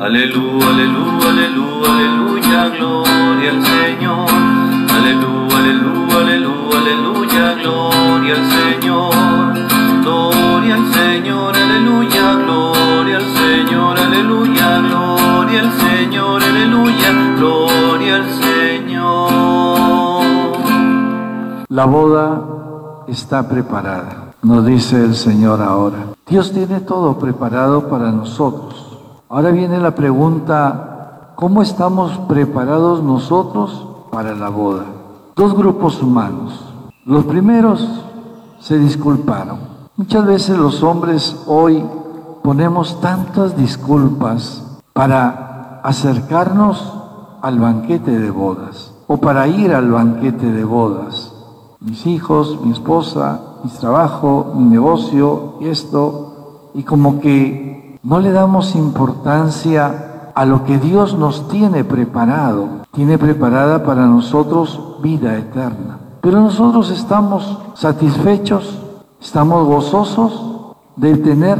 Aleluya, aleluya, aleluya, aleluya, gloria al Señor. Aleluya, aleluya, aleluya, aleluya, gloria al Señor. Gloria al Señor, aleluya, gloria al Señor, aleluya, gloria al Señor, aleluya, gloria al Señor. La boda está preparada, nos dice el Señor ahora. Dios tiene todo preparado para nosotros. Ahora viene la pregunta, ¿cómo estamos preparados nosotros para la boda? Dos grupos humanos. Los primeros se disculparon. Muchas veces los hombres hoy ponemos tantas disculpas para acercarnos al banquete de bodas o para ir al banquete de bodas. Mis hijos, mi esposa, mi trabajo, mi negocio esto, y como que no le damos importancia a lo que Dios nos tiene preparado. Tiene preparada para nosotros vida eterna. Pero nosotros estamos satisfechos, estamos gozosos de tener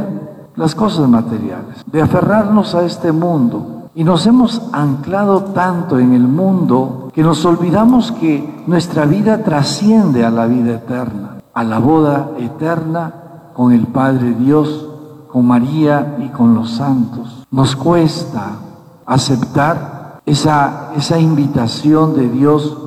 las cosas materiales, de aferrarnos a este mundo. Y nos hemos anclado tanto en el mundo que nos olvidamos que nuestra vida trasciende a la vida eterna, a la boda eterna con el Padre Dios con María y con los santos. Nos cuesta aceptar esa, esa invitación de Dios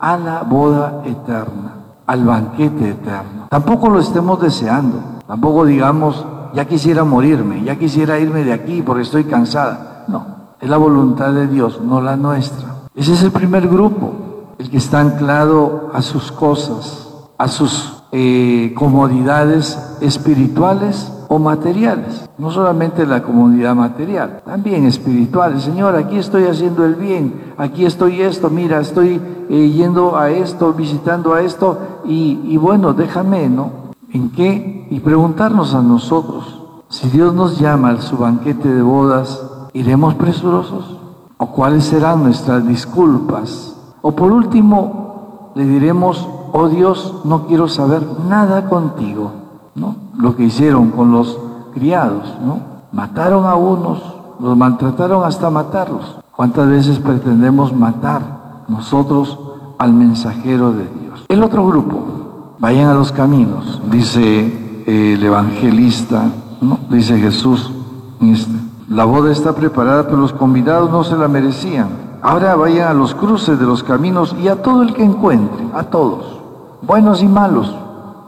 a la boda eterna, al banquete eterno. Tampoco lo estemos deseando, tampoco digamos, ya quisiera morirme, ya quisiera irme de aquí porque estoy cansada. No, es la voluntad de Dios, no la nuestra. Ese es el primer grupo, el que está anclado a sus cosas, a sus eh, comodidades espirituales o materiales, no solamente la comunidad material, también espirituales. Señor, aquí estoy haciendo el bien, aquí estoy esto, mira, estoy eh, yendo a esto, visitando a esto, y, y bueno, déjame, ¿no? ¿En qué? Y preguntarnos a nosotros, si Dios nos llama a su banquete de bodas, ¿iremos presurosos? ¿O cuáles serán nuestras disculpas? O por último, le diremos, oh Dios, no quiero saber nada contigo, ¿no? lo que hicieron con los criados, ¿no? Mataron a unos, los maltrataron hasta matarlos. ¿Cuántas veces pretendemos matar nosotros al mensajero de Dios? El otro grupo, vayan a los caminos, dice el evangelista, ¿no? Dice Jesús, este, la boda está preparada, pero los convidados no se la merecían. Ahora vayan a los cruces de los caminos y a todo el que encuentren, a todos, buenos y malos,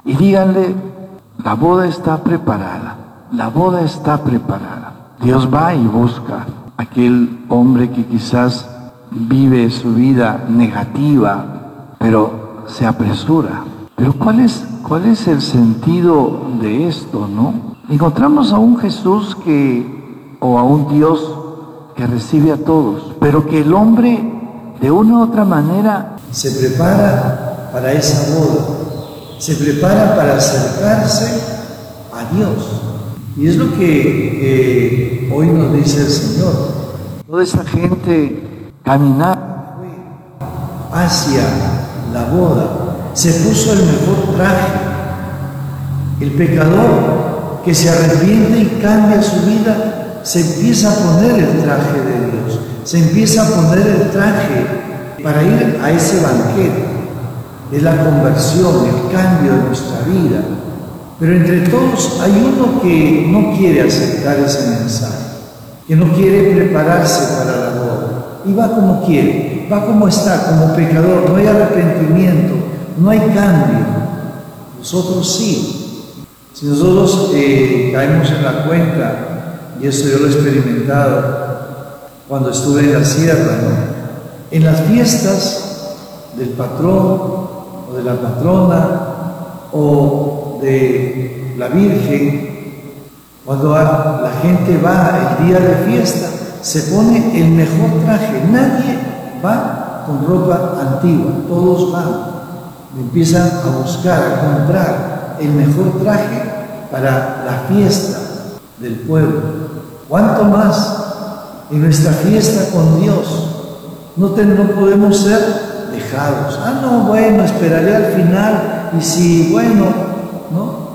y díganle la boda está preparada. La boda está preparada. Dios va y busca aquel hombre que quizás vive su vida negativa, pero se apresura. Pero ¿cuál es, cuál es el sentido de esto, no? Encontramos a un Jesús que, o a un Dios que recibe a todos, pero que el hombre de una u otra manera se prepara para esa boda se prepara para acercarse a Dios. Y es lo que hoy nos dice el Señor. Toda esa gente caminar hacia la boda, se puso el mejor traje. El pecador que se arrepiente y cambia su vida, se empieza a poner el traje de Dios, se empieza a poner el traje para ir a ese banquete es la conversión, el cambio de nuestra vida. Pero entre todos hay uno que no quiere aceptar ese mensaje, que no quiere prepararse para la boda. Y va como quiere, va como está, como pecador. No hay arrepentimiento, no hay cambio. Nosotros sí. Si nosotros eh, caemos en la cuenta, y eso yo lo he experimentado cuando estuve en la sierra, en las fiestas del patrón, de la patrona o de la Virgen, cuando la gente va el día de fiesta, se pone el mejor traje. Nadie va con ropa antigua, todos van. Empiezan a buscar, a comprar el mejor traje para la fiesta del pueblo. ¿Cuánto más en nuestra fiesta con Dios? No, no podemos ser Ah, no, bueno, esperaré al final y si, bueno, ¿no?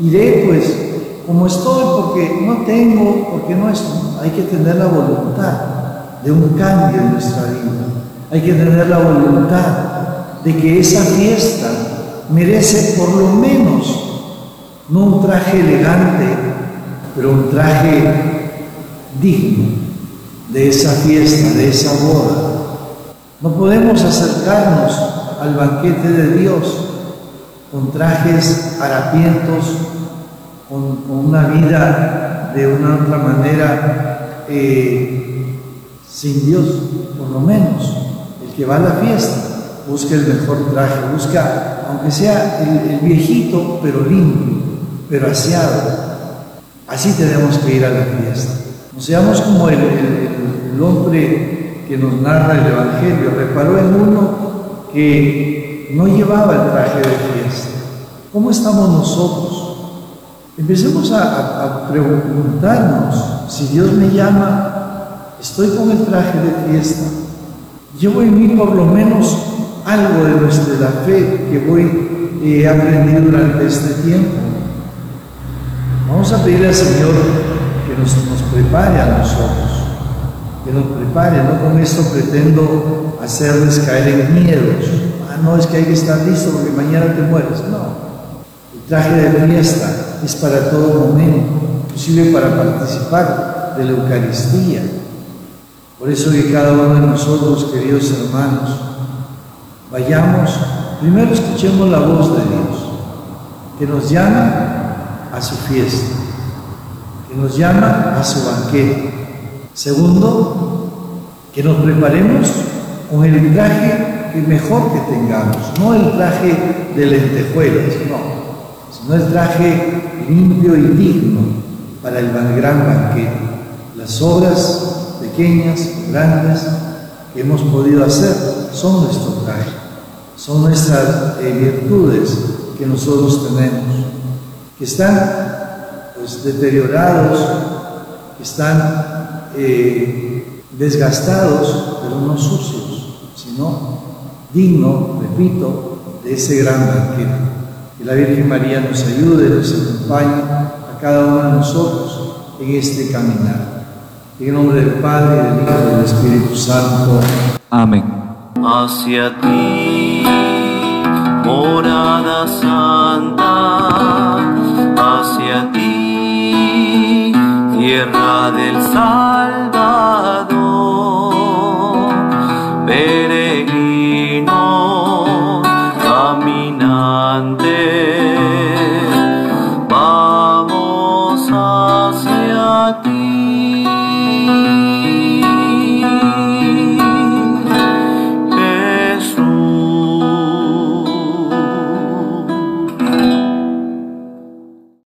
Iré pues como estoy porque no tengo, porque no estoy. hay que tener la voluntad de un cambio en nuestra vida. Hay que tener la voluntad de que esa fiesta merece por lo menos no un traje elegante, pero un traje digno de esa fiesta, de esa boda. No podemos acercarnos al banquete de Dios con trajes harapientos, con, una vida de una otra manera eh, sin Dios, por lo menos. El que va a la fiesta busca el mejor traje, busca, aunque sea el, viejito, pero limpio, pero aseado. Así tenemos que ir a la fiesta. No seamos como el, el hombre que nos narra el Evangelio. Reparó en uno que no llevaba el traje de fiesta. ¿Cómo estamos nosotros? Empecemos a, preguntarnos, si Dios me llama, estoy con el traje de fiesta, llevo en mí por lo menos algo de nuestra fe que voy he eh, aprendido durante este tiempo. Vamos a pedirle al Señor que nos, nos prepare a nosotros, que nos prepare, no con esto pretendo hacerles caer en miedos. Ah, no, es que hay que estar listo porque mañana te mueres. No. El traje de fiesta es para todo momento, inclusive para participar de la Eucaristía. Por eso que cada uno de nosotros, queridos hermanos, vayamos, primero escuchemos la voz de Dios, que nos llama a su fiesta, que nos llama a su banquete. Segundo, que nos preparemos con el traje que mejor que tengamos, no el traje de lentejuelas, no, sino el traje limpio y digno para el gran banquete. Las obras pequeñas grandes que hemos podido hacer son nuestro traje, son nuestras eh, virtudes que nosotros tenemos, que están pues, deteriorados, que están eh, desgastados, pero no sucios sino digno, repito, de ese gran banquete. Que la Virgen María nos ayude, nos acompañe a cada uno de nosotros en este caminar. En el nombre del Padre, del Hijo y del Espíritu Santo. Amén. Hacia ti, morada santa, hacia ti, tierra del salvo